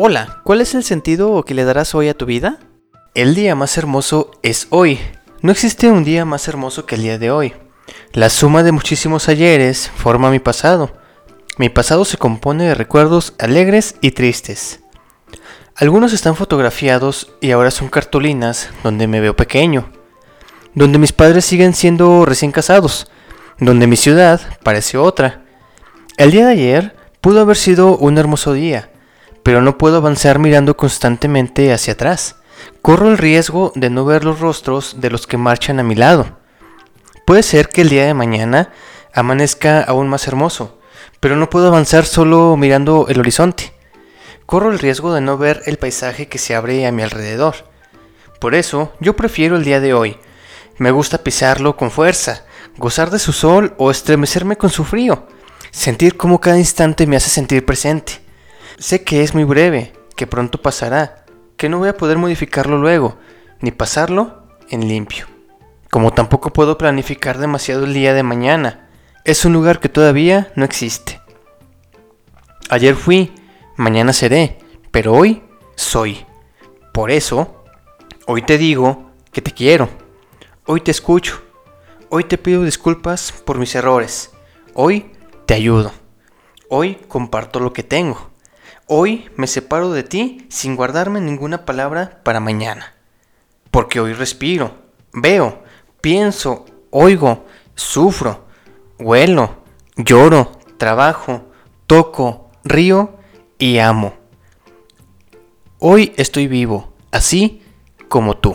Hola, ¿cuál es el sentido que le darás hoy a tu vida? El día más hermoso es hoy. No existe un día más hermoso que el día de hoy. La suma de muchísimos ayeres forma mi pasado. Mi pasado se compone de recuerdos alegres y tristes. Algunos están fotografiados y ahora son cartulinas donde me veo pequeño, donde mis padres siguen siendo recién casados, donde mi ciudad parece otra. El día de ayer pudo haber sido un hermoso día, pero no puedo avanzar mirando constantemente hacia atrás. Corro el riesgo de no ver los rostros de los que marchan a mi lado. Puede ser que el día de mañana amanezca aún más hermoso, pero no puedo avanzar solo mirando el horizonte. Corro el riesgo de no ver el paisaje que se abre a mi alrededor. Por eso, yo prefiero el día de hoy. Me gusta pisarlo con fuerza, gozar de su sol o estremecerme con su frío, sentir cómo cada instante me hace sentir presente. Sé que es muy breve, que pronto pasará, que no voy a poder modificarlo luego, ni pasarlo en limpio. Como tampoco puedo planificar demasiado el día de mañana. Es un lugar que todavía no existe. Ayer fui, mañana seré, pero hoy soy. Por eso, hoy te digo que te quiero. Hoy te escucho. Hoy te pido disculpas por mis errores. Hoy te ayudo. Hoy comparto lo que tengo. Hoy me separo de ti sin guardarme ninguna palabra para mañana. Porque hoy respiro, veo, pienso, oigo, sufro, huelo, lloro, trabajo, toco, río y amo. Hoy estoy vivo, así como tú.